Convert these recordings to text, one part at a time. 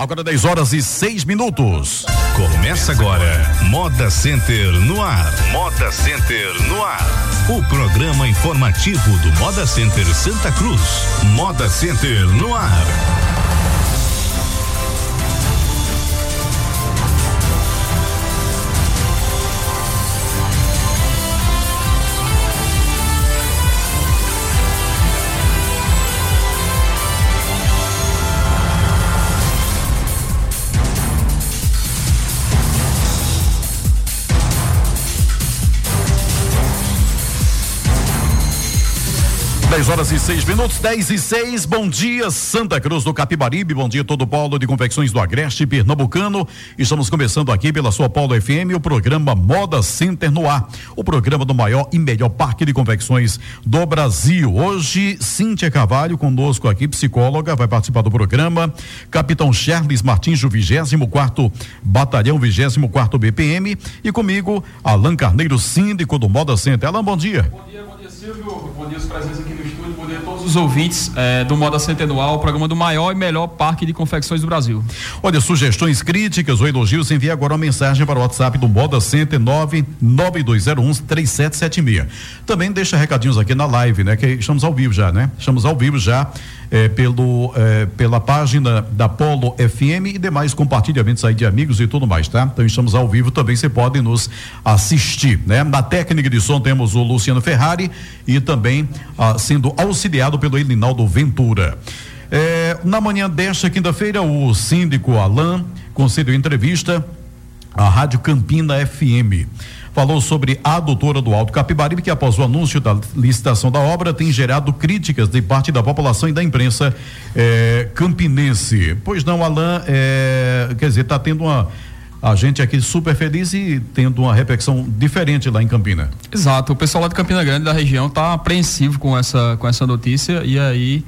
Agora 10 horas e 6 minutos. Começa agora Moda Center no ar. Moda Center no ar. O programa informativo do Moda Center Santa Cruz. Moda Center no ar. 10 horas e 6 minutos, 10 e 6. Bom dia, Santa Cruz do Capibaribe. Bom dia, todo o polo de confecções do Agreste Pernambucano. Estamos começando aqui pela sua Polo FM o programa Moda Center no ar. O programa do maior e melhor parque de confecções do Brasil. Hoje, Cíntia Carvalho conosco aqui, psicóloga, vai participar do programa. Capitão Charles Martins, do 24 Batalhão 24 BPM. E comigo, Alan Carneiro, síndico do Moda Center. Alan, bom dia. Bom dia, bom dia, Silvio. Bom dia, os presentes aqui no estúdio, bom dia a todos os ouvintes é, do Moda Centenual, o programa do maior e melhor parque de confecções do Brasil. Olha, sugestões, críticas ou elogios, envie agora uma mensagem para o WhatsApp do Moda Center 99201 3776. Também deixa recadinhos aqui na live, né? Que estamos ao vivo já, né? Estamos ao vivo já eh, pelo, eh, pela página da Polo FM e demais compartilhamentos aí de amigos e tudo mais, tá? Então estamos ao vivo também, você pode nos assistir, né? Na técnica de som temos o Luciano Ferrari e também ah, sendo auxiliado pelo Elinaldo Ventura. Eh, na manhã desta quinta-feira, o síndico Alain concedeu entrevista à Rádio Campina FM falou sobre a doutora do Alto Capibaribe, que após o anúncio da licitação da obra tem gerado críticas de parte da população e da imprensa eh, campinense. Pois não, Alain, eh, quer dizer, está tendo uma. A gente aqui super feliz e tendo uma repercussão diferente lá em Campina. Exato, o pessoal lá de Campina Grande da região está apreensivo com essa, com essa notícia e aí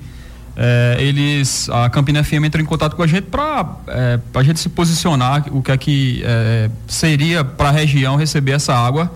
é, eles, a Campina FM entrou em contato com a gente para é, a gente se posicionar o que é que é, seria para a região receber essa água.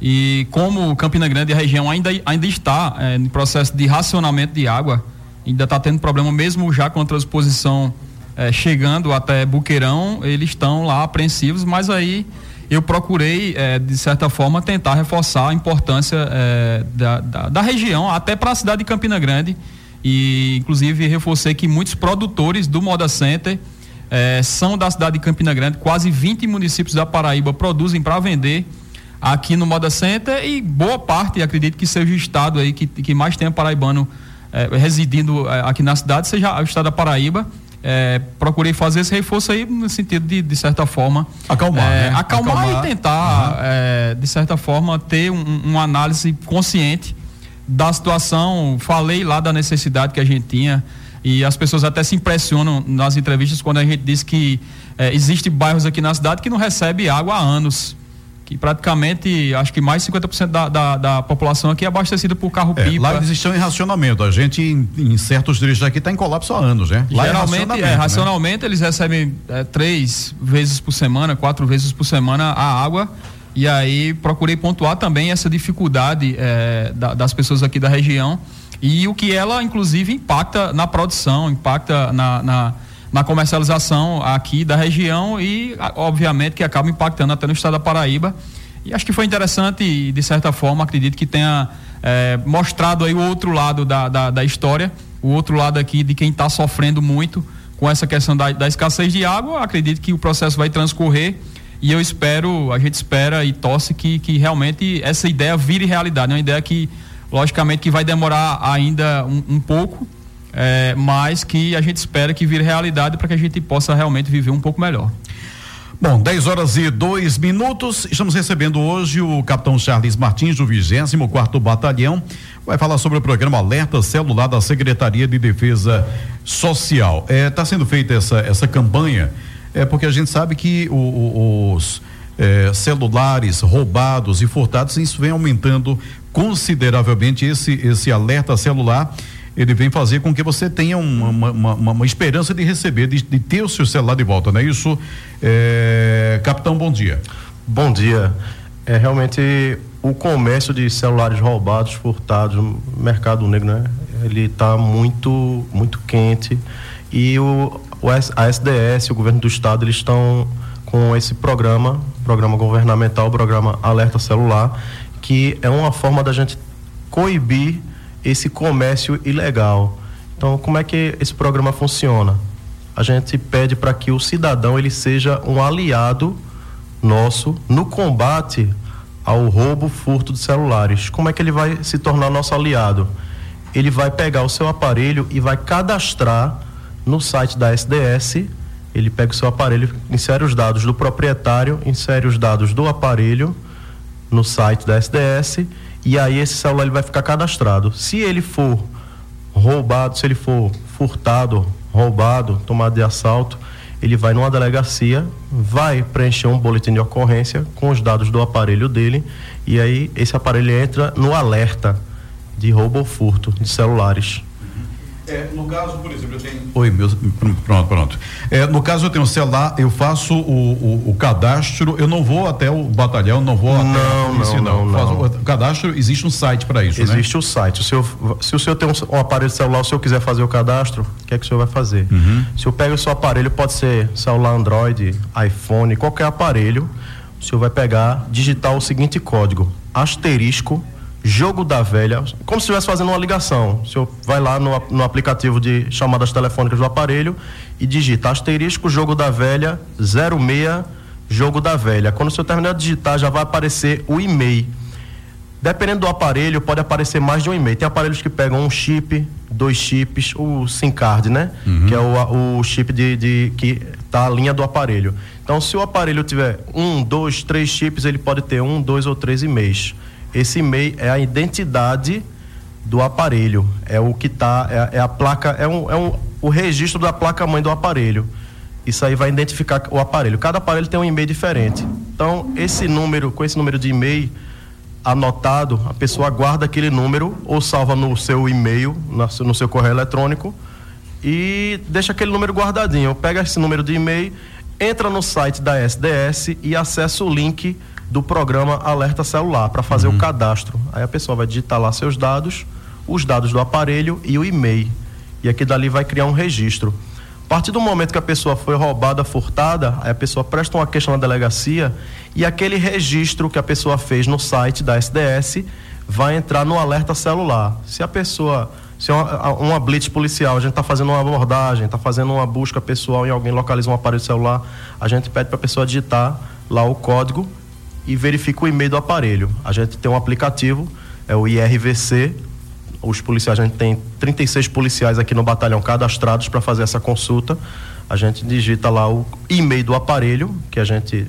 E como Campina Grande e a região ainda, ainda está é, no processo de racionamento de água, ainda está tendo problema mesmo já com a transposição é, chegando até Buqueirão, eles estão lá apreensivos, mas aí eu procurei, é, de certa forma, tentar reforçar a importância é, da, da, da região, até para a cidade de Campina Grande, e inclusive reforcei que muitos produtores do Moda Center eh, são da cidade de Campina Grande, quase 20 municípios da Paraíba produzem para vender aqui no Moda Center e boa parte, acredito que seja o estado aí que, que mais tem paraibano eh, residindo eh, aqui na cidade, seja o estado da Paraíba. procurei fazer esse reforço aí no sentido de, de certa forma acalmar, né? acalmar, acalmar, e tentar uhum. de certa forma ter um, uma análise consciente da situação, falei lá da necessidade que a gente tinha e as pessoas até se impressionam nas entrevistas quando a gente diz que é, existe bairros aqui na cidade que não recebe água há anos que praticamente acho que mais de 50% da, da, da população aqui é abastecida por carro é. Lá eles estão em racionamento. A gente em, em certos trechos aqui está em colapso há anos, né? Lá é Geralmente, é, né? racionalmente eles recebem é, três vezes por semana, quatro vezes por semana a água e aí procurei pontuar também essa dificuldade é, da, das pessoas aqui da região e o que ela, inclusive, impacta na produção, impacta na, na, na comercialização aqui da região e, obviamente, que acaba impactando até no estado da Paraíba. E acho que foi interessante e, de certa forma, acredito que tenha é, mostrado aí o outro lado da, da, da, história, o outro lado aqui de quem está sofrendo muito com essa questão da, da escassez de água. Acredito que o processo vai transcorrer e eu espero, a gente espera e torce que, que realmente essa ideia vire realidade. É uma ideia que, logicamente, que vai demorar ainda um, um pouco, é, mas que a gente espera que vire realidade para que a gente possa realmente viver um pouco melhor. Bom, 10 horas e dois minutos. Estamos recebendo hoje o capitão Charles Martins, do 24 Batalhão. Vai falar sobre o programa Alerta Celular da Secretaria de Defesa Social. Está é, tá sendo feita essa, essa campanha é porque a gente sabe que o, o, os é, celulares roubados e furtados, isso vem aumentando consideravelmente esse, esse alerta celular ele vem fazer com que você tenha uma, uma, uma, uma esperança de receber, de, de, ter o seu celular de volta, não é isso? É, capitão, bom dia. Bom dia. É realmente o comércio de celulares roubados, furtados, mercado negro, né? Ele está muito, muito quente E o, a SDS, o governo do estado, eles estão com esse programa, programa governamental, programa Alerta Celular, que é uma forma da gente coibir esse comércio ilegal. Então, como é que esse programa funciona? A gente pede para que o cidadão ele seja um aliado nosso no combate ao roubo, furto de celulares. Como é que ele vai se tornar nosso aliado? Ele vai pegar o seu aparelho e vai cadastrar no site da SDS. Ele pega o seu aparelho, insere os dados do proprietário, insere os dados do aparelho no site da SDS e aí esse celular ele vai ficar cadastrado. Se ele for roubado, se ele for furtado, roubado, tomado de assalto, ele vai numa delegacia, vai preencher um boletim de ocorrência com os dados do aparelho dele e aí esse aparelho entra no alerta de roubo ou furto de celulares. É, no caso, por exemplo, eu tenho. Oi, meu, pronto, pronto. É, no caso, eu tenho um celular, eu faço o, o, o, cadastro, eu não vou até o batalhão, não vou até não, não. não, não. o cadastro, existe um site para isso, existe né? Existe o site. O senhor, se o senhor tem um, um, aparelho celular, o senhor quiser fazer o cadastro, o que é que o senhor vai fazer? Uhum. Se eu pego o seu aparelho, pode ser celular Android, iPhone, qualquer aparelho, o senhor vai pegar, digitar o seguinte código: asterisco Jogo da Velha, como se estivesse fazendo uma ligação. O senhor vai lá no, no aplicativo de chamadas telefônicas do aparelho e digita asterisco Jogo da Velha 06 Jogo da Velha. Quando o senhor terminar de digitar, já vai aparecer o e-mail. Dependendo do aparelho, pode aparecer mais de um e-mail. Tem aparelhos que pegam um chip, dois chips, o SIM card, né? Uhum. Que é o, o chip de, de que tá a linha do aparelho. Então, se o aparelho tiver um, dois, três chips, ele pode ter um, dois ou três e-mails. Esse e-mail é a identidade do aparelho, é o que está, é, é, a placa, é, um, é um, o registro da placa mãe do aparelho. Isso aí vai identificar o aparelho. Cada aparelho tem um e-mail diferente. Então, esse número, com esse número de e-mail anotado, a pessoa guarda aquele número ou salva no seu e-mail, no seu correio eletrônico e deixa aquele número guardadinho. Pega esse número de e-mail, entra no site da SDS e acessa o link do programa Alerta Celular para fazer uhum. o cadastro. Aí a pessoa vai digitar lá seus dados, os dados do aparelho e o e-mail. E aqui dali vai criar um registro. A partir do momento que a pessoa foi roubada, furtada, aí a pessoa presta uma queixa na delegacia e aquele registro que a pessoa fez no site da SDS vai entrar no alerta celular. Se a pessoa se é uma, uma blitz policial, a gente está fazendo uma abordagem, está fazendo uma busca pessoal e alguém localiza um aparelho celular, a gente pede para a pessoa digitar lá o código e verifica o e-mail do aparelho. A gente tem um aplicativo, é o IRVC. Os policiais, a gente tem 36 policiais aqui no batalhão cadastrados para fazer essa consulta. A gente digita lá o e-mail do aparelho que a gente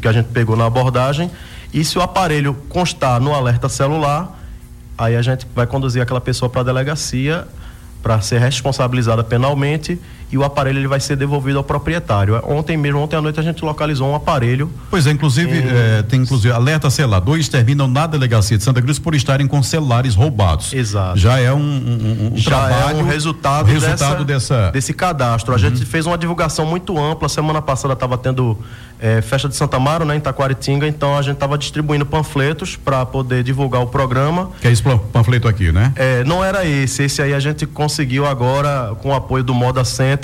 que a gente pegou na abordagem e se o aparelho constar no alerta celular, aí a gente vai conduzir aquela pessoa para a delegacia para ser responsabilizada penalmente e o aparelho ele vai ser devolvido ao proprietário. Ontem mesmo, ontem à noite a gente localizou um aparelho. Pois é, inclusive em... é, tem inclusive alerta celular. Dois terminam na delegacia de Santa Cruz por estarem com celulares roubados. Exato. Já é um, um, um Já trabalho, é um resultado, resultado dessa, dessa, desse cadastro. A uhum. gente fez uma divulgação muito ampla. Semana passada estava tendo é, festa de Santa Amaro, né, em Taquaritinga, então a gente estava distribuindo panfletos para poder divulgar o programa. Que é esse panfleto aqui, né? É, não era esse, esse aí a gente conseguiu agora com o apoio do Moda Center.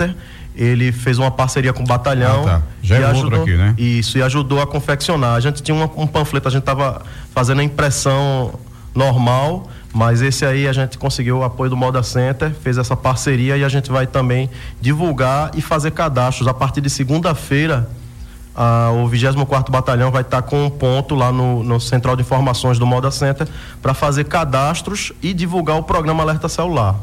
Ele fez uma parceria com o batalhão. Ah, tá. Já é ajudou, aqui, né? Isso, e ajudou a confeccionar. A gente tinha uma, um panfleto, a gente estava fazendo a impressão normal, mas esse aí a gente conseguiu o apoio do Moda Center, fez essa parceria e a gente vai também divulgar e fazer cadastros. A partir de segunda-feira, ah, o 24 Batalhão vai estar com um ponto lá no, no Central de Informações do Moda Center para fazer cadastros e divulgar o programa Alerta Celular.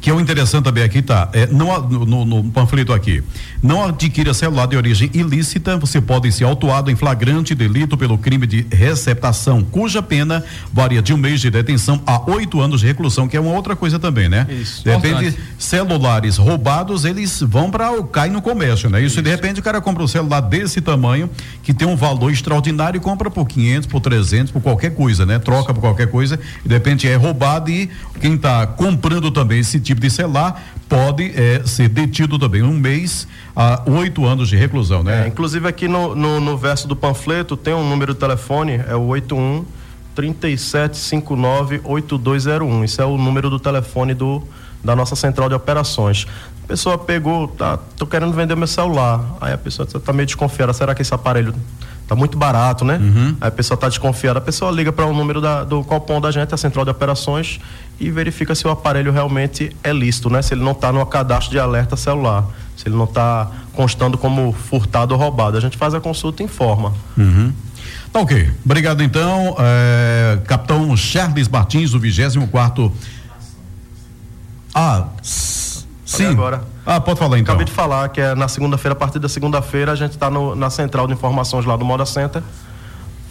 Que é o interessante também aqui, tá? É, não, no, no, panfleto aqui. Não adquira celular de origem ilícita, você pode ser autuado em flagrante delito pelo crime de receptação, cuja pena varia de um mês de detenção a oito anos de reclusão, que é uma outra coisa também, né? Isso. De repente, celulares roubados, eles vão para o cai no comércio, né? Isso, Isso, de repente o cara compra um celular desse tamanho, que tem um valor extraordinário e compra por 500, por 300, por qualquer coisa, né? Troca por qualquer coisa, e de repente é roubado e quem está comprando também esse tipo de celular pode é, ser detido também um mês a oito anos de reclusão, né? É, inclusive aqui no, no, no, verso do panfleto tem um número de telefone, é o 81 3759 8201. Isso é o número do telefone do da nossa central de operações. A pessoa pegou, tá, tô querendo vender meu celular. Aí a pessoa tá meio desconfiada, será que esse aparelho tá muito barato, né? Uhum. Aí a pessoa tá desconfiada, a pessoa liga para o um número da, do copom da gente, a central de operações, e verifica se o aparelho realmente é lícito, né? Se ele não está no cadastro de alerta celular, se ele não está constando como furtado ou roubado. A gente faz a consulta e informa. Uhum. Tá ok. Obrigado então, é, capitão Charles Martins, do 24 quarto. Ah, sim. agora. Ah, pode falar então. Acabei de falar que é na segunda-feira, a partir da segunda-feira, a gente está na central de informações lá do Moda Center,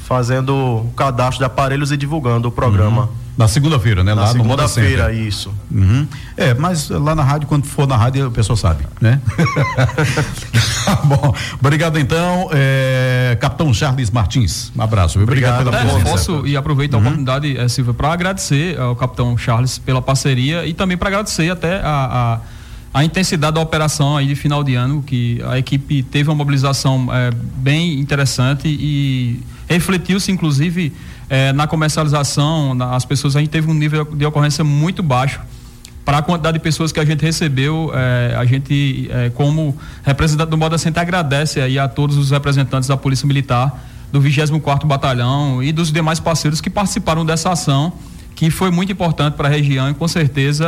fazendo o cadastro de aparelhos e divulgando o programa. Uhum. Na segunda-feira, né? Na lá segunda no Moda feira isso. Uhum. É, mas lá na rádio, quando for na rádio, a pessoa sabe, né? Tá bom, obrigado então, é, Capitão Charles Martins. Um abraço. Obrigado, obrigado pela presença. Posso e aproveito a uhum. oportunidade, é, Silvia, para agradecer ao Capitão Charles pela parceria e também para agradecer até a, a, a, intensidade da operação aí de final de ano, que a equipe teve uma mobilização é, bem interessante e refletiu-se, inclusive, é, na comercialização, na, as pessoas, a gente teve um nível de ocorrência muito baixo. Para a quantidade de pessoas que a gente recebeu, é, a gente, como representante do Moda Center, agradece aí a todos os representantes da Polícia Militar, do 24 Batalhão e dos demais parceiros que participaram dessa ação, que foi muito importante para a região e com certeza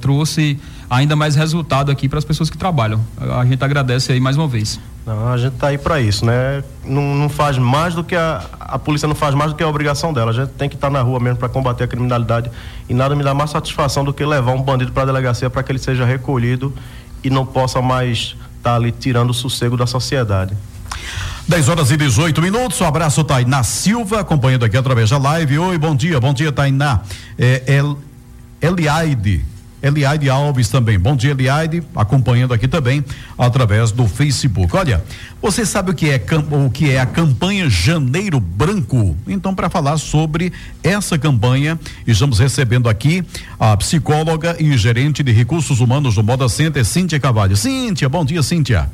trouxe ainda mais resultado aqui para as pessoas que trabalham. A gente agradece aí mais uma vez. Não, a gente está aí para isso, né? Não, não, faz mais do que a, a polícia não faz mais do que a obrigação dela. A gente tem que estar tá na rua mesmo para combater a criminalidade e nada me dá mais satisfação do que levar um bandido para a delegacia para que ele seja recolhido e não possa mais estar tá ali tirando o sossego da sociedade. 10 horas e 18 minutos. Um abraço, Tainá Silva, acompanhando aqui através da live. Oi, bom dia, bom dia, Tainá. É, El, Eliaide Eliade Alves também. Bom dia, Eliade, acompanhando aqui também através do Facebook. Olha, você sabe o que é o que é a campanha Janeiro Branco? Então, para falar sobre essa campanha, estamos recebendo aqui a psicóloga e gerente de recursos humanos do Moda Center, Cíntia Cavalho. Cíntia, bom dia, Cíntia.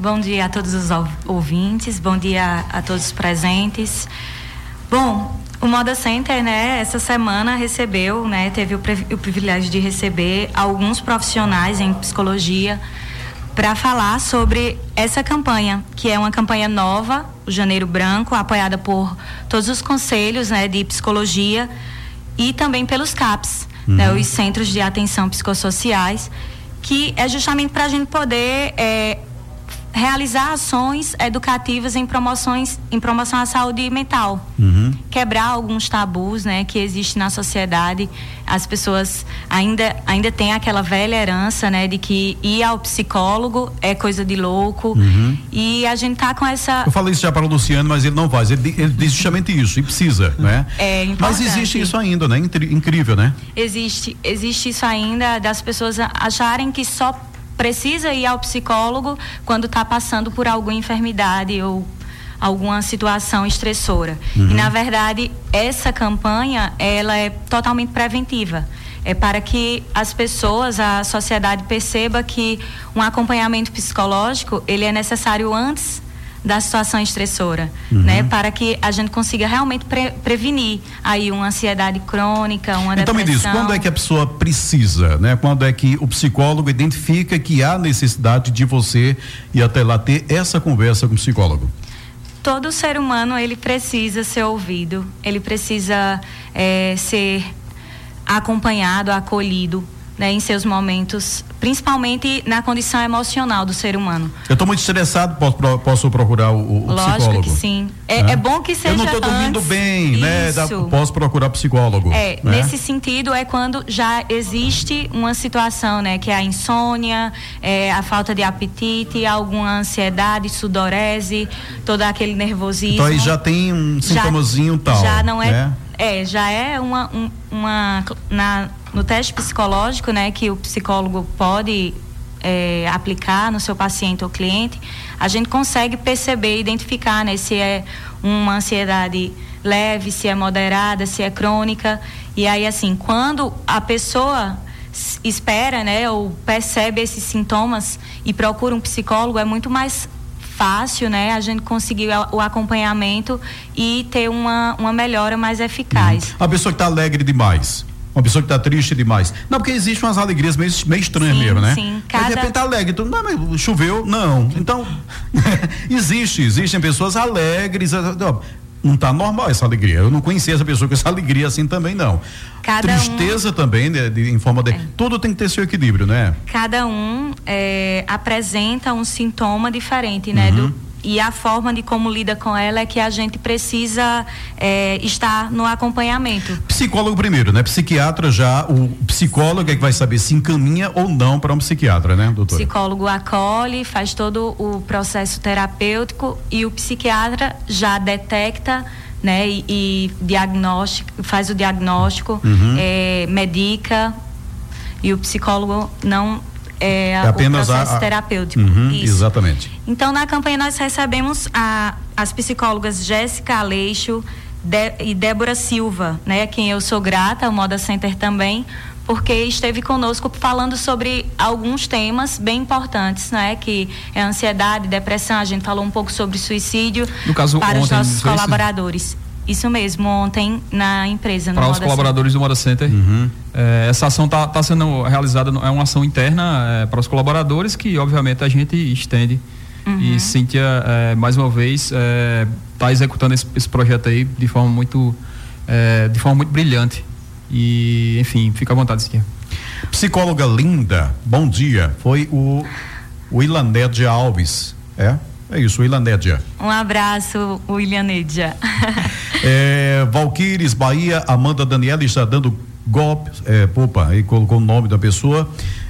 Bom dia a todos os ouvintes, bom dia a todos os presentes. Bom, o Moda Center, né, essa semana recebeu, né, teve o, o privilégio de receber alguns profissionais em psicologia para falar sobre essa campanha, que é uma campanha nova, o Janeiro Branco, apoiada por todos os conselhos, né, de psicologia e também pelos CAPs, né, uhum. né, os Centros de Atenção Psicossociais, que é justamente para a gente poder é, realizar ações educativas em promoções em promoção à saúde mental. Uhum. quebrar alguns tabus né que existem na sociedade. As pessoas ainda ainda têm aquela velha herança né de que ir ao psicólogo é coisa de louco. Uhum. e a gente tá com essa eu falei isso já para o Luciano mas ele não faz. Ele, ele diz justamente isso e precisa né? É importante. mas existe isso ainda né? Incrível né? Existe existe isso ainda das pessoas acharem que só precisa ir ao psicólogo quando está passando por alguma enfermidade ou alguma situação estressora. Uhum. E na verdade, essa campanha, ela é totalmente preventiva. É para que as pessoas, a sociedade perceba que um acompanhamento psicológico, ele é necessário antes da situação estressora, uhum. né? Para que a gente consiga realmente pre prevenir aí uma ansiedade crônica, uma então depressão. Então me diz, quando é que a pessoa precisa, né? Quando é que o psicólogo identifica que há necessidade de você ir até lá ter essa conversa com o psicólogo? Todo ser humano ele precisa ser ouvido, ele precisa é, ser acompanhado, acolhido né, em seus momentos, principalmente na condição emocional do ser humano. Eu estou muito estressado, posso, posso procurar o, o Lógico psicólogo? que sim. É, é. é bom que seja Eu não estou dormindo antes, bem, né? Da, posso procurar psicólogo. É, né? nesse sentido é quando já existe uma situação, né? Que é a insônia, é, a falta de apetite, alguma ansiedade, sudorese, todo aquele nervosismo. Então aí já tem um sintomazinho tal. Já não é, né? é, já é uma, um, uma na, no teste psicológico, né, que o psicólogo pode é, aplicar no seu paciente ou cliente, a gente consegue perceber, identificar, né, se é uma ansiedade leve, se é moderada, se é crônica. E aí, assim, quando a pessoa espera, né, ou percebe esses sintomas e procura um psicólogo, é muito mais fácil, né, a gente conseguir o acompanhamento e ter uma, uma melhora mais eficaz. Uhum. A pessoa que está alegre demais, Uma pessoa que está triste demais. Não, porque existem umas alegrias meio, meio estranhas sim, mesmo, né? Sim, cada... De repente tá alegre. Tu, não, mas choveu. Não. Então, existe, existem pessoas alegres. Não está normal essa alegria. Eu não conhecia essa pessoa com essa alegria assim também, não. Cada Tristeza um... também, né, de, em forma de. É. Tudo tem que ter seu equilíbrio, né? Cada um é, apresenta um sintoma diferente, né? Uhum. Do e a forma de como lida com ela é que a gente precisa é, estar no acompanhamento. Psicólogo primeiro, né? Psiquiatra já, o psicólogo é que vai saber se encaminha ou não para um psiquiatra, né, doutor? Psicólogo acolhe, faz todo o processo terapêutico e o psiquiatra já detecta né, e, e diagnóstico, faz o diagnóstico, uhum. é, medica e o psicólogo não é, é apenas o processo a, terapêutico. Uhum, exatamente. Então, na campanha nós recebemos a, as psicólogas Jéssica Aleixo de, e Débora Silva, né, quem eu sou grata, o Moda Center também, porque esteve conosco falando sobre alguns temas bem importantes, né, que é ansiedade, depressão, a gente falou um pouco sobre suicídio no caso, para ontem, os nossos colaboradores. Isso mesmo, ontem na empresa. Para os colaboradores Center. do Moda Center. Uhum. É, essa ação está tá sendo realizada, é uma ação interna é, para os colaboradores que, obviamente, a gente estende. Uhum. E Cíntia, é, mais uma vez, está é, executando esse, esse, projeto aí de forma muito, é, de forma muito brilhante. E, enfim, fica à vontade, Cíntia. Psicóloga linda, bom dia. Foi o, o Ilaned Alves, é? É isso, Willianédia. Um abraço, Willianédia. é, Valquires, Bahia, Amanda Daniela está dando golpes, é, opa, aí colocou o nome da pessoa.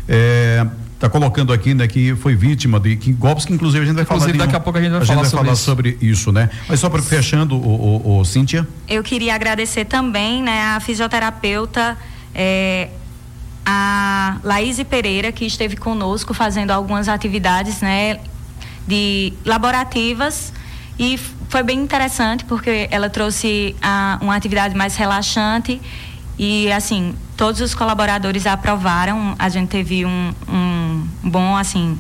É, tá colocando aqui, né, que foi vítima de que, golpes que inclusive a gente vai inclusive, falar. daqui a pouco a gente vai, a falar, gente vai sobre, falar isso. sobre, isso. né? Mas só para fechando, o, o, o, Cíntia. Eu queria agradecer também, né, a fisioterapeuta é, a Laís Pereira que esteve conosco fazendo algumas atividades, né, de laborativas e foi bem interessante porque ela trouxe a, uma atividade mais relaxante e assim todos os colaboradores aprovaram a gente teve um, um bom assim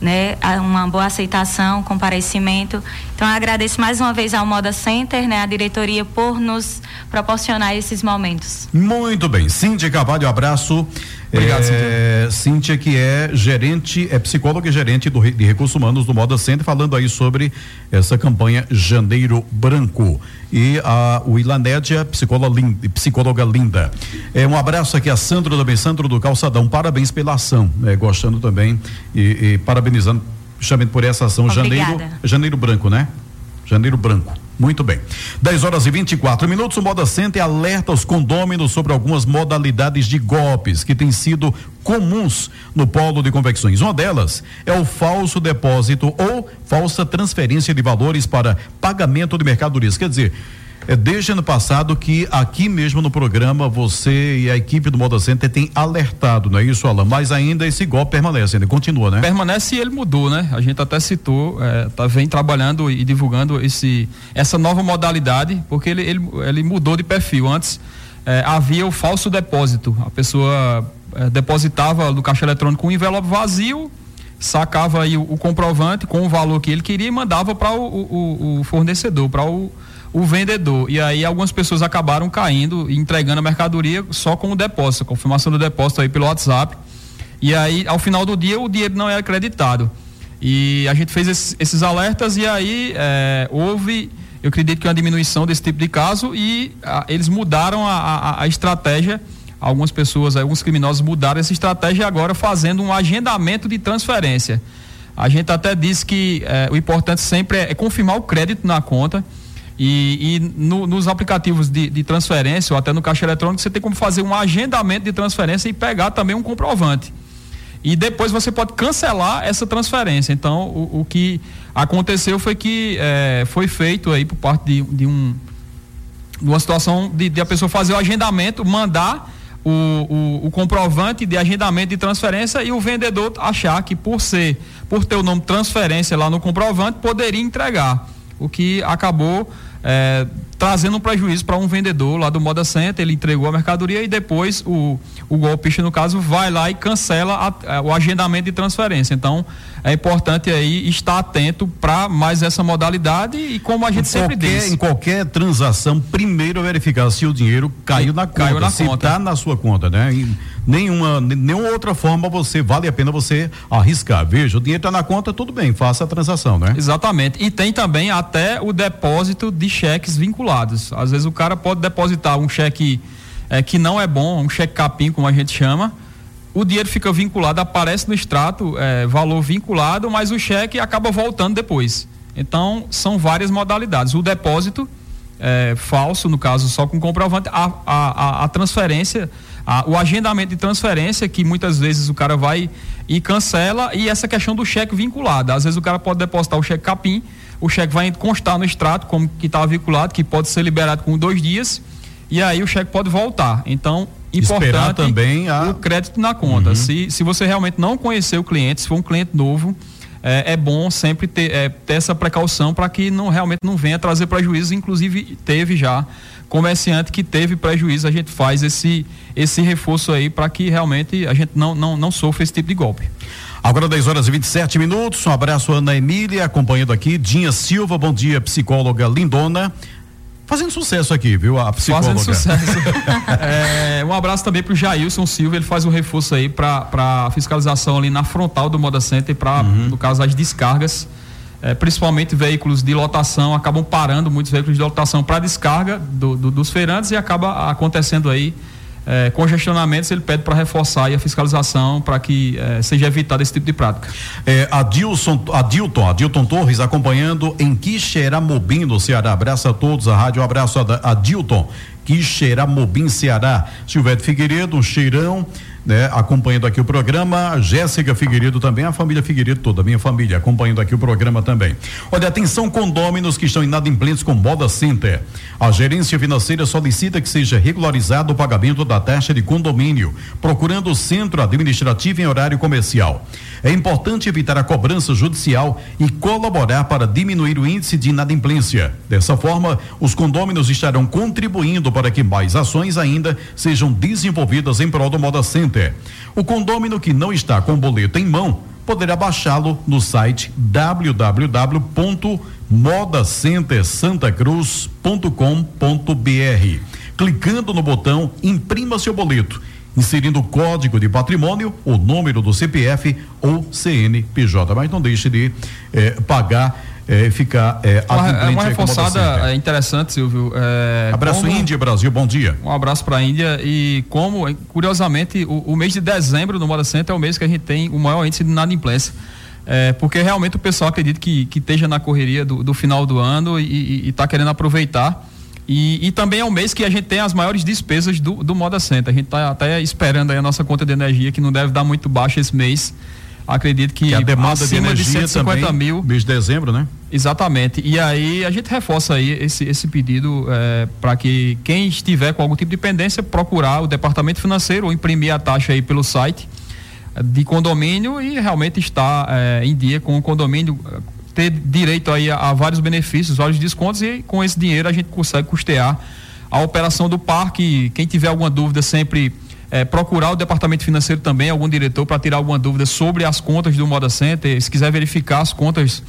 né, uma boa aceitação, comparecimento. Então agradeço mais uma vez ao Moda Center, né, a diretoria por nos proporcionar esses momentos. Muito bem, Cíntia Cavalho, abraço. Obrigado, é, Cíntia. Cíntia, que é gerente, é psicóloga e gerente do, de recursos humanos do Moda Center, falando aí sobre essa campanha Janeiro Branco. E a o Ilanédia, psicóloga linda, psicóloga linda. É, um abraço aqui a Sandro também, Sandro do Calçadão. Parabéns pela ação. É, gostando também e, e parabenizando justamente por essa ação Obrigada. Janeiro, Janeiro Branco, né? Janeiro Branco. Muito bem. 10 horas e 24 minutos. O Moda Center alerta os condôminos sobre algumas modalidades de golpes que têm sido comuns no polo de convecções. Uma delas é o falso depósito ou falsa transferência de valores para pagamento de mercadorias. Quer dizer, é desde ano passado que aqui mesmo no programa você e a equipe do Moda Center tem alertado, não é isso, Alan? Mas ainda esse golpe permanece, ainda continua, né? Permanece e ele mudou, né? A gente até citou, é, tá, vem trabalhando e divulgando esse, essa nova modalidade, porque ele, ele, ele mudou de perfil. Antes é, havia o falso depósito. A pessoa é, depositava no caixa eletrônico um envelope vazio, sacava aí o, o comprovante com o valor que ele queria e mandava para o, o, o fornecedor, para o vendedor. E aí algumas pessoas acabaram caindo e entregando a mercadoria só com o depósito, confirmação do depósito aí pelo WhatsApp. E aí, ao final do dia, o dinheiro não é acreditado. E a gente fez esses, esses alertas e aí é, houve, eu acredito que uma diminuição desse tipo de caso e a, eles mudaram a, a, a estratégia algumas pessoas, alguns criminosos mudaram essa estratégia agora fazendo um agendamento de transferência. A gente até disse que é, o importante sempre é, confirmar o crédito na conta e, e no, nos aplicativos de, de, transferência ou até no caixa eletrônico, você tem como fazer um agendamento de transferência e pegar também um comprovante. E depois você pode cancelar essa transferência. Então, o, o que aconteceu foi que é, foi feito aí por parte de, de um de uma situação de, de, a pessoa fazer o agendamento, mandar o, o, o, comprovante de agendamento de transferência e o vendedor achar que por ser, por ter o nome transferência lá no comprovante, poderia entregar o que acabou é, trazendo um prejuízo para um vendedor lá do Moda Center, ele entregou a mercadoria e depois o, o golpista, no caso, vai lá e cancela a, a, o agendamento de transferência. Então, é importante aí estar atento para mais essa modalidade e como a gente em sempre qualquer, diz. Em qualquer transação, primeiro verificar se o dinheiro caiu na conta, caiu na se está na sua conta, né? E nenhuma, nenhuma outra forma você vale a pena você arriscar. Veja, o dinheiro está na conta, tudo bem, faça a transação, né? Exatamente. E tem também até o depósito de cheques vinculados. Às vezes o cara pode depositar um cheque é, que não é bom, um cheque capim, como a gente chama. O dinheiro fica vinculado, aparece no extrato, é, valor vinculado, mas o cheque acaba voltando depois. Então, são várias modalidades. O depósito é, falso, no caso, só com comprovante, a, a, a transferência, a, o agendamento de transferência, que muitas vezes o cara vai e cancela, e essa questão do cheque vinculado. Às vezes o cara pode depositar o cheque capim, o cheque vai constar no extrato como que estava vinculado, que pode ser liberado com dois dias, e aí o cheque pode voltar. Então, Esperar importante também a... o crédito na conta. Uhum. Se, se você realmente não conhecer o cliente, se for um cliente novo, é, é bom sempre ter, é, ter essa precaução para que não realmente não venha trazer prejuízo. Inclusive, teve já comerciante que teve prejuízo. A gente faz esse, esse reforço aí para que realmente a gente não, não, não sofra esse tipo de golpe. Agora 10 horas e 27 minutos. Um abraço, Ana Emília, acompanhando aqui. Dinha Silva, bom dia, psicóloga lindona. Fazendo sucesso aqui, viu? A psicóloga. Fazendo sucesso. é, um abraço também para o Jailson Silva, ele faz um reforço aí para fiscalização ali na frontal do Moda Center, para, uhum. no caso, as descargas. É, principalmente veículos de lotação, acabam parando muitos veículos de lotação para descarga do, do, dos feirantes e acaba acontecendo aí é, congestionamentos, ele pede para reforçar a fiscalização para que é, seja evitado esse tipo de prática. É, Adilson, Adilton, Adilton Torres acompanhando em Quixeramobim, no Ceará. Abraço a todos, a rádio, um abraço a Adilton, Quixeramobim, Ceará. Silvete Figueiredo, um cheirão né, acompanhando aqui o programa. Jéssica Figueiredo também, a família Figueiredo toda, minha família, acompanhando aqui o programa também. Olha, atenção condôminos que estão inadimplentes com Moda Center. A gerência financeira solicita que seja regularizado o pagamento da taxa de condomínio, procurando o centro administrativo em horário comercial. É importante evitar a cobrança judicial e colaborar para diminuir o índice de inadimplência. Dessa forma, os condôminos estarão contribuindo para que mais ações ainda sejam desenvolvidas em prol do Moda Center. O condômino que não está com o boleto em mão poderá baixá-lo no site www.modacentersantacruz.com.br. Clicando no botão Imprima seu boleto, inserindo o código de patrimônio, o número do CPF ou CNPJ. Mas não deixe de eh, pagar é, ficar é, uma, é uma reforçada interessante, Silvio. É, abraço como, Índia, Brasil, bom dia. Um abraço para a Índia e como, curiosamente, o, o, mês de dezembro no Moda Center é o mês que a gente tem o maior índice de inadimplência. É, porque realmente o pessoal acredita que, que esteja na correria do, do final do ano e está querendo aproveitar. E, e, também é o mês que a gente tem as maiores despesas do, do Moda Center. A gente está até esperando aí a nossa conta de energia, que não deve dar muito baixa esse mês acredito que, que a demanda de energia de 150 também, mil. Mês de dezembro, né? Exatamente. E aí a gente reforça aí esse, esse pedido é, para que quem estiver com algum tipo de pendência procurar o departamento financeiro ou imprimir a taxa aí pelo site de condomínio e realmente estar é, em dia com o condomínio ter direito aí a, a vários benefícios, vários descontos e com esse dinheiro a gente consegue custear a operação do parque. Quem tiver alguma dúvida sempre é, procurar o departamento financeiro também, algum diretor, para tirar alguma dúvida sobre as contas do Moda Center. Se quiser verificar as contas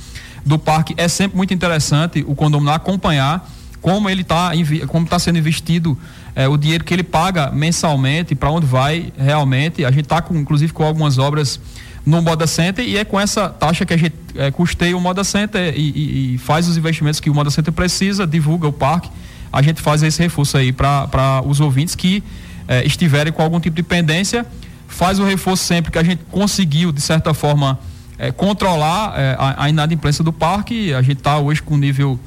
do parque, é sempre muito interessante o condomínio acompanhar como ele está como está sendo investido é, o dinheiro que ele paga mensalmente para onde vai realmente a gente está inclusive com algumas obras no Moda Center e é com essa taxa que a gente é, custeia o Moda Center e, e, e, faz os investimentos que o Moda Center precisa divulga o parque a gente faz esse reforço aí para os ouvintes que eh, estiverem com algum tipo de pendência, faz o reforço sempre que a gente conseguiu, de certa forma, eh, controlar eh, a, a, inadimplência do parque. A gente está hoje com nível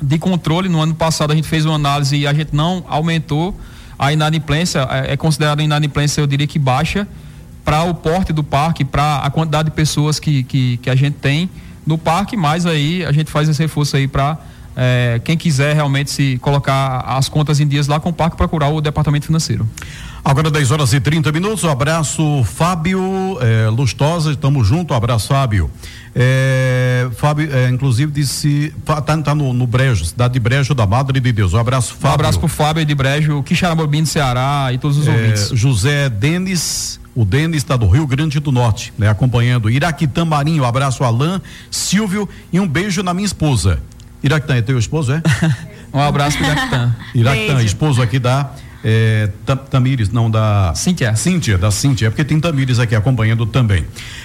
de controle. No ano passado a gente fez uma análise e a gente não aumentou a inadimplência. É, é considerada inadimplência, eu diria que baixa, para o porte do parque, para a quantidade de pessoas que, que, que a gente tem no parque, mas aí a gente faz esse reforço aí para é, quem quiser realmente se colocar as contas em dias lá com o parque, procurar o departamento financeiro. Agora 10 horas e 30 minutos. Um abraço, Fábio é, Lustosa. Estamos juntos. Um abraço, Fábio. É, Fábio, é, inclusive, disse. Tá, tá no, no, Brejo, cidade de Brejo da Madre de Deus. Um abraço, Fábio. Um abraço pro Fábio de Brejo, Quixaramobim de Ceará e todos os é, ouvintes. José Denis. O Denis está do Rio Grande do Norte, né? Acompanhando. Iraquitã Marinho, um abraço, Alain, Silvio e um beijo na minha esposa. Iraquitã é teu esposo, é? um abraço pro Iraquitã. Iraquitã, esposo aqui da é, Tamires, não da. Cíntia. Cíntia, da Cíntia, é porque tem Tamires aqui acompanhando também.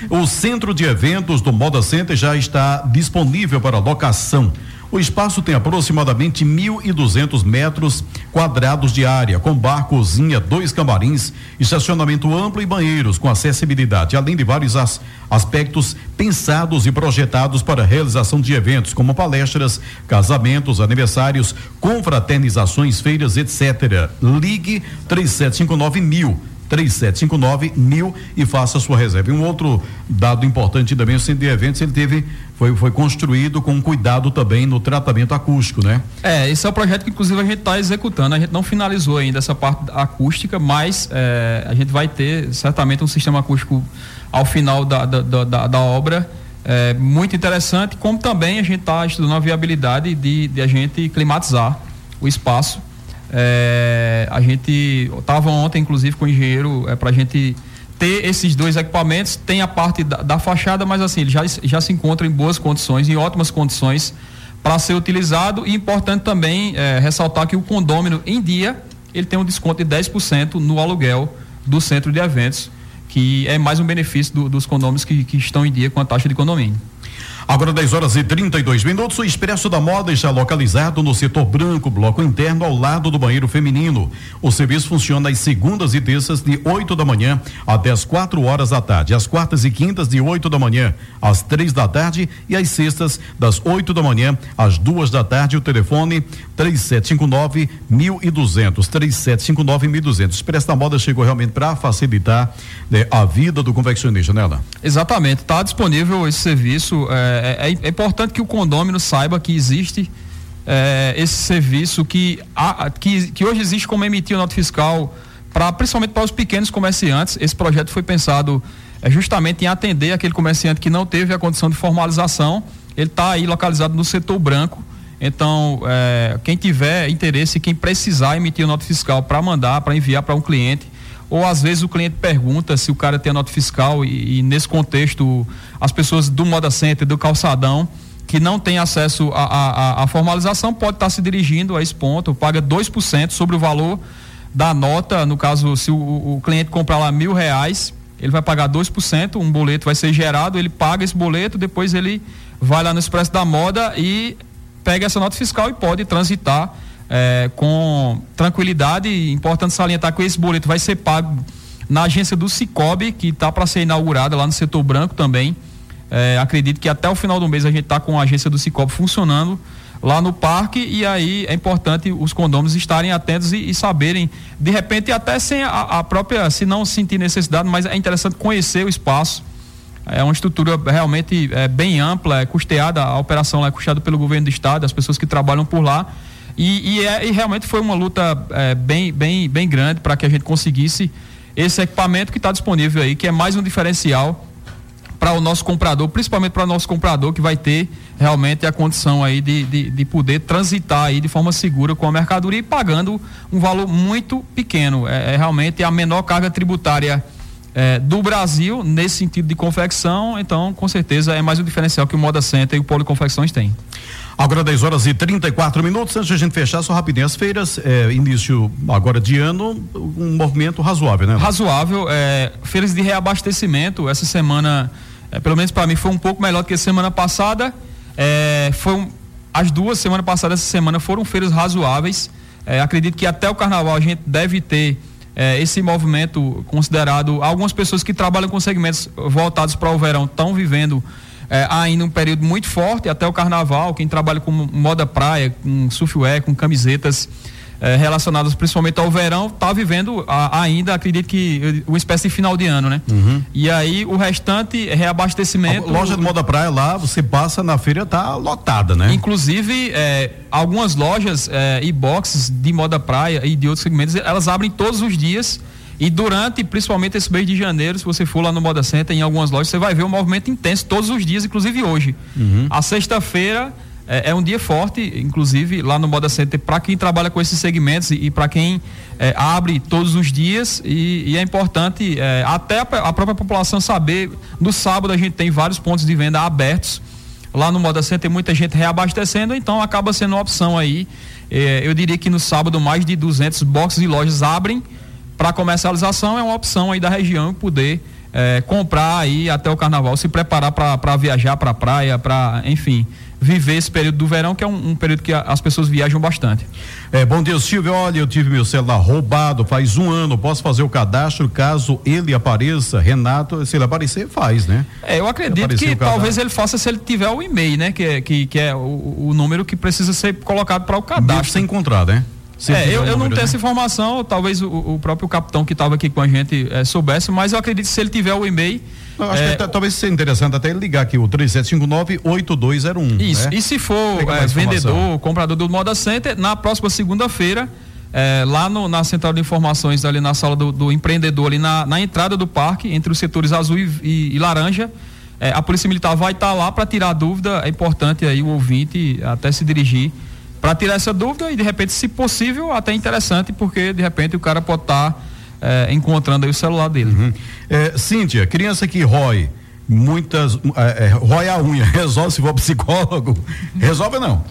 O centro de eventos do Moda Center já está disponível para locação. O espaço tem aproximadamente 1.200 metros quadrados de área, com bar, cozinha, dois camarins, estacionamento amplo e banheiros com acessibilidade, além de vários as, aspectos pensados e projetados para a realização de eventos, como palestras, casamentos, aniversários, confraternizações, feiras, etc. Ligue 3759 mil 3759 mil e faça sua reserva. E um outro dado importante também, o centro de eventos, ele teve, foi, foi construído com cuidado também no tratamento acústico, né? É, esse é o projeto que inclusive a gente está executando. A gente não finalizou ainda essa parte acústica, mas é, a gente vai ter certamente um sistema acústico ao final da, da, da, da obra. É, muito interessante, como também a gente está estudando a viabilidade de, de a gente climatizar o espaço é, a gente estava ontem, inclusive, com o engenheiro é, para a gente ter esses dois equipamentos. Tem a parte da, da, fachada, mas assim, ele já, já se encontra em boas condições, em ótimas condições para ser utilizado. E importante também é, ressaltar que o condômino em dia ele tem um desconto de 10% no aluguel do centro de eventos, que é mais um benefício do, dos condôminos que, que estão em dia com a taxa de condomínio. Agora 10 horas e 32 minutos, o Expresso da Moda está localizado no setor branco, bloco interno, ao lado do banheiro feminino. O serviço funciona às segundas e terças de 8 da manhã até as 4 horas da tarde, às quartas e quintas de 8 da manhã às três da tarde e às sextas das 8 da manhã às duas da tarde. O telefone 3759 1200 3759 1200. O Expresso da Moda chegou realmente para facilitar né, a vida do confeccionista, né, Alain? Exatamente, está disponível esse serviço. É é, é, é, importante que o condômino saiba que existe é, esse serviço que, a, que, que hoje existe como emitir nota fiscal para principalmente para os pequenos comerciantes. Esse projeto foi pensado é, justamente em atender aquele comerciante que não teve a condição de formalização. Ele está aí localizado no setor branco. Então, é, quem tiver interesse, quem precisar emitir nota fiscal para mandar, para enviar para um cliente, ou às vezes o cliente pergunta se o cara tem a nota fiscal e, e nesse contexto as pessoas do Moda Center, do calçadão, que não tem acesso à formalização, pode estar se dirigindo a esse ponto, paga 2% sobre o valor da nota, no caso, se o, o cliente comprar lá mil reais, ele vai pagar 2%, um boleto vai ser gerado, ele paga esse boleto, depois ele vai lá no Expresso da Moda e pega essa nota fiscal e pode transitar é, com tranquilidade. Importante salientar que esse boleto vai ser pago na agência do Cicobi, que está para ser inaugurada lá no setor branco também. É, acredito que até o final do mês a gente está com a agência do Cicobi funcionando lá no parque e aí é importante os condôminos estarem atentos e, e saberem, de repente até sem a, a, própria, se não sentir necessidade, mas é interessante conhecer o espaço. É uma estrutura realmente é, bem ampla, é custeada, a operação é custeada pelo governo do estado, as pessoas que trabalham por lá e, e, é, e realmente foi uma luta é, bem, bem, bem grande para que a gente conseguisse esse equipamento que está disponível aí, que é mais um diferencial para o nosso comprador, principalmente para o nosso comprador que vai ter realmente a condição aí de, de, de, poder transitar aí de forma segura com a mercadoria e pagando um valor muito pequeno. É, é realmente a menor carga tributária é, do Brasil nesse sentido de confecção, então com certeza é mais um diferencial que o Moda Center e o Polo Confecções têm. Agora 10 horas e 34 minutos. Antes de a gente fechar, só rapidinho. As feiras, é, início agora de ano, um movimento razoável, né? Razoável. É, feiras de reabastecimento, essa semana, é, pelo menos para mim, foi um pouco melhor do que a semana passada. É, foi um, as duas, semana passada essa semana, foram feiras razoáveis. É, acredito que até o carnaval a gente deve ter é, esse movimento considerado. Algumas pessoas que trabalham com segmentos voltados para o verão estão vivendo é, ainda um período muito forte até o carnaval. Quem trabalha com moda praia, com surfwear, com camisetas é, relacionadas principalmente ao verão, está vivendo a, ainda, acredito que, uma espécie de final de ano, né? Uhum. E aí o restante é reabastecimento. A loja de moda praia lá, você passa na feira, tá lotada, né? Inclusive, é, algumas lojas é, e boxes de moda praia e de outros segmentos, elas abrem todos os dias E durante, principalmente esse mês de janeiro, se você for lá no Moda Center, em algumas lojas, você vai ver um movimento intenso todos os dias, inclusive hoje. Uhum. A sexta-feira é, é, um dia forte, inclusive lá no Moda Center, para quem trabalha com esses segmentos e, e para quem é, abre todos os dias. E, e é importante é, até a, a, própria população saber. No sábado a gente tem vários pontos de venda abertos. Lá no Moda Center tem muita gente reabastecendo, então acaba sendo uma opção aí. É, eu diria que no sábado mais de 200 boxes e lojas abrem para comercialização. É uma opção aí da região poder é, comprar aí até o carnaval, se preparar para viajar para a praia, para enfim viver esse período do verão, que é um, um período que a, as pessoas viajam bastante. É, bom dia, Silvio. Olha, eu tive meu celular roubado faz um ano. Posso fazer o cadastro caso ele apareça? Renato, se ele aparecer, faz, né? É, eu acredito que talvez ele faça se ele tiver o e-mail, né? Que, é, que, que é o, o número que precisa ser colocado para o cadastro. Deve ser encontrado, né? É, eu, eu não tenho né? essa informação, talvez o, o, próprio capitão que estava aqui com a gente é, soubesse, mas eu acredito que se ele tiver o e-mail, acho é, que talvez seja interessante até ligar aqui o 3759-8201. Isso. Né? E se for é, vendedor, comprador do Moda Center, na próxima segunda-feira, é, lá no, na central de informações, ali na sala do, do empreendedor, ali na, na, entrada do parque, entre os setores azul e, e, e laranja, é, a Polícia Militar vai estar tá lá para tirar dúvida. É importante aí o ouvinte até se dirigir para tirar essa dúvida e de repente, se possível, até interessante, porque de repente o cara pode estar. Tá é, encontrando aí o celular dele. Uhum. É, Cíntia, criança que rói muitas. É, é rói a unha, resolve se for psicólogo? Resolve não?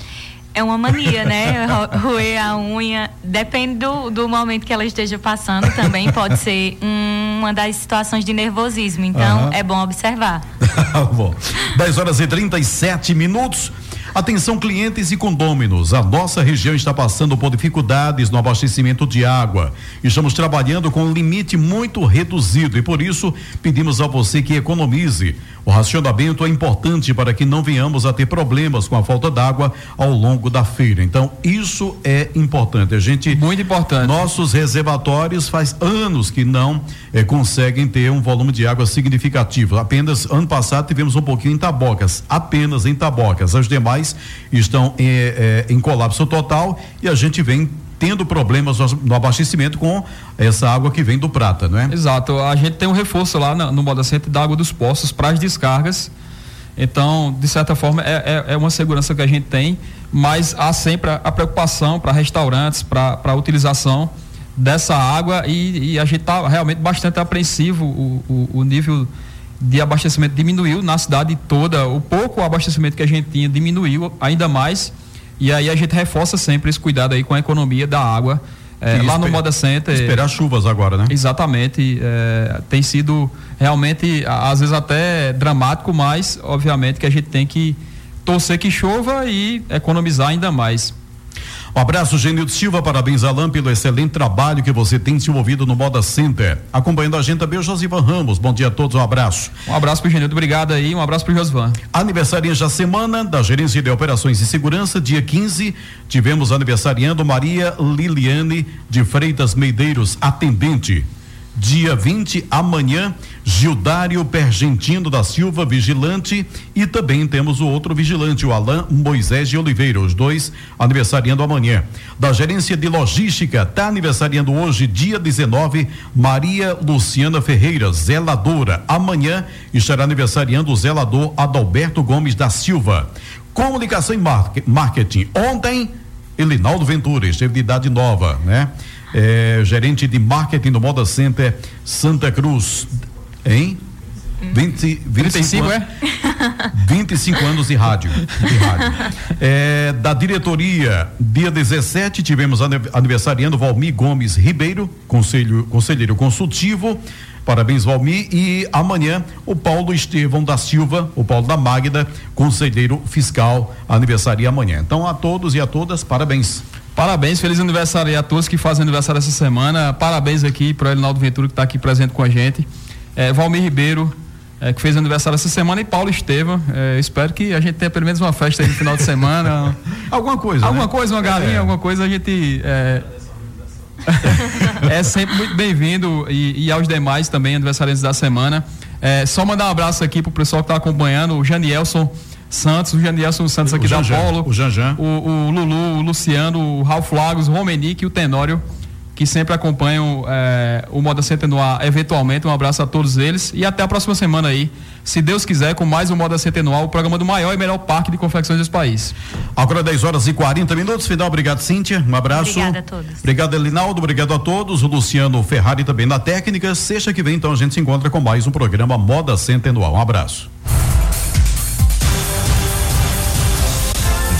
É uma mania, né? Roer a unha. Depende do, do momento que ela esteja passando também. Pode ser uma das situações de nervosismo. Então, uhum. é bom observar. bom. 10 horas e 37 minutos. Atenção clientes e condôminos, a nossa região está passando por dificuldades no abastecimento de água. Estamos trabalhando com um limite muito reduzido e por isso pedimos a você que economize. O racionamento é importante para que não venhamos a ter problemas com a falta d'água ao longo da feira. Então, isso é importante. A gente Muito importante. Nossos reservatórios faz anos que não eh, conseguem ter um volume de água significativo. Apenas ano passado tivemos um pouquinho em Tabocas, apenas em Tabocas. As demais estão eh, eh, em colapso total e a gente vem tendo problemas no abastecimento com essa água que vem do Prata, não é? Exato. A gente tem um reforço lá no, Moda Center da água dos poços para as descargas. Então, de certa forma, é, é, é, uma segurança que a gente tem, mas há sempre a, a preocupação para restaurantes, para a utilização dessa água e, e a gente está realmente bastante apreensivo o, o, o nível de abastecimento diminuiu na cidade toda. O pouco abastecimento que a gente tinha diminuiu ainda mais. E aí a gente reforça sempre esse cuidado aí com a economia da água. É, lá no Moda Center. Esperar chuvas agora, né? Exatamente. É, tem sido realmente, às vezes até dramático, mas obviamente que a gente tem que torcer que chova e economizar ainda mais. Um abraço, Genildo Silva. Parabéns, Alain, pelo excelente trabalho que você tem desenvolvido no Moda Center. Acompanhando a gente também o Josivan Ramos. Bom dia a todos, um abraço. Um abraço pro Genildo, obrigado aí. Um abraço pro Josivan. Aniversariante da semana da Gerência de Operações e Segurança, dia 15, tivemos aniversariando Maria Liliane de Freitas Medeiros, atendente. Dia 20, amanhã, Gildário Pergentino da Silva, vigilante, e também temos o outro vigilante, o Alain Moisés de Oliveira, os dois aniversariando amanhã. Da gerência de logística, está aniversariando hoje, dia 19, Maria Luciana Ferreira, zeladora. Amanhã estará aniversariando o zelador Adalberto Gomes da Silva. Comunicação e marketing. Ontem, Elinaldo Ventura, esteve de idade nova, né? É, gerente de marketing do Moda Center Santa Cruz. Hein? 20, 25 é? 25 anos de rádio. De rádio. É, da diretoria, dia 17, tivemos aniversariando Valmir Gomes Ribeiro, conselho, conselheiro consultivo. Parabéns, Valmir. E amanhã, o Paulo Estevão da Silva, o Paulo da Magda, conselheiro fiscal, aniversaria amanhã. Então, a todos e a todas, parabéns. Parabéns, feliz aniversário a todos que fazem aniversário essa semana. Parabéns aqui para o Elinaldo Ventura que está aqui presente com a gente. É, Valmir Ribeiro, é, que fez aniversário essa semana, e Paulo Estevam. É, espero que a gente tenha pelo menos uma festa aí no final de semana. alguma coisa. Alguma né? coisa, uma galinha, é. alguma coisa, a gente. É, é sempre muito bem-vindo e, e, aos demais também, aniversariantes da semana. É, só mandar um abraço aqui pro pessoal que está acompanhando, o Janielson. Santos, o Janielson Santos aqui o da Polo, o Janjan, o, o Lulu, o Luciano, o Ralf Lagos, o Romenick e o Tenório que sempre acompanham é, o Moda Center no ar eventualmente. Um abraço a todos eles e até a próxima semana aí, se Deus quiser, com mais um Moda ar, o programa do maior e melhor parque de confecções desse país. Agora 10 horas e 40 minutos. Final, obrigado, Cíntia. Um abraço. Obrigada a todos. Obrigado, Elinaldo. Obrigado a todos. O Luciano Ferrari também na técnica. Sexta que vem, então, a gente se encontra com mais um programa Moda ar. Um abraço.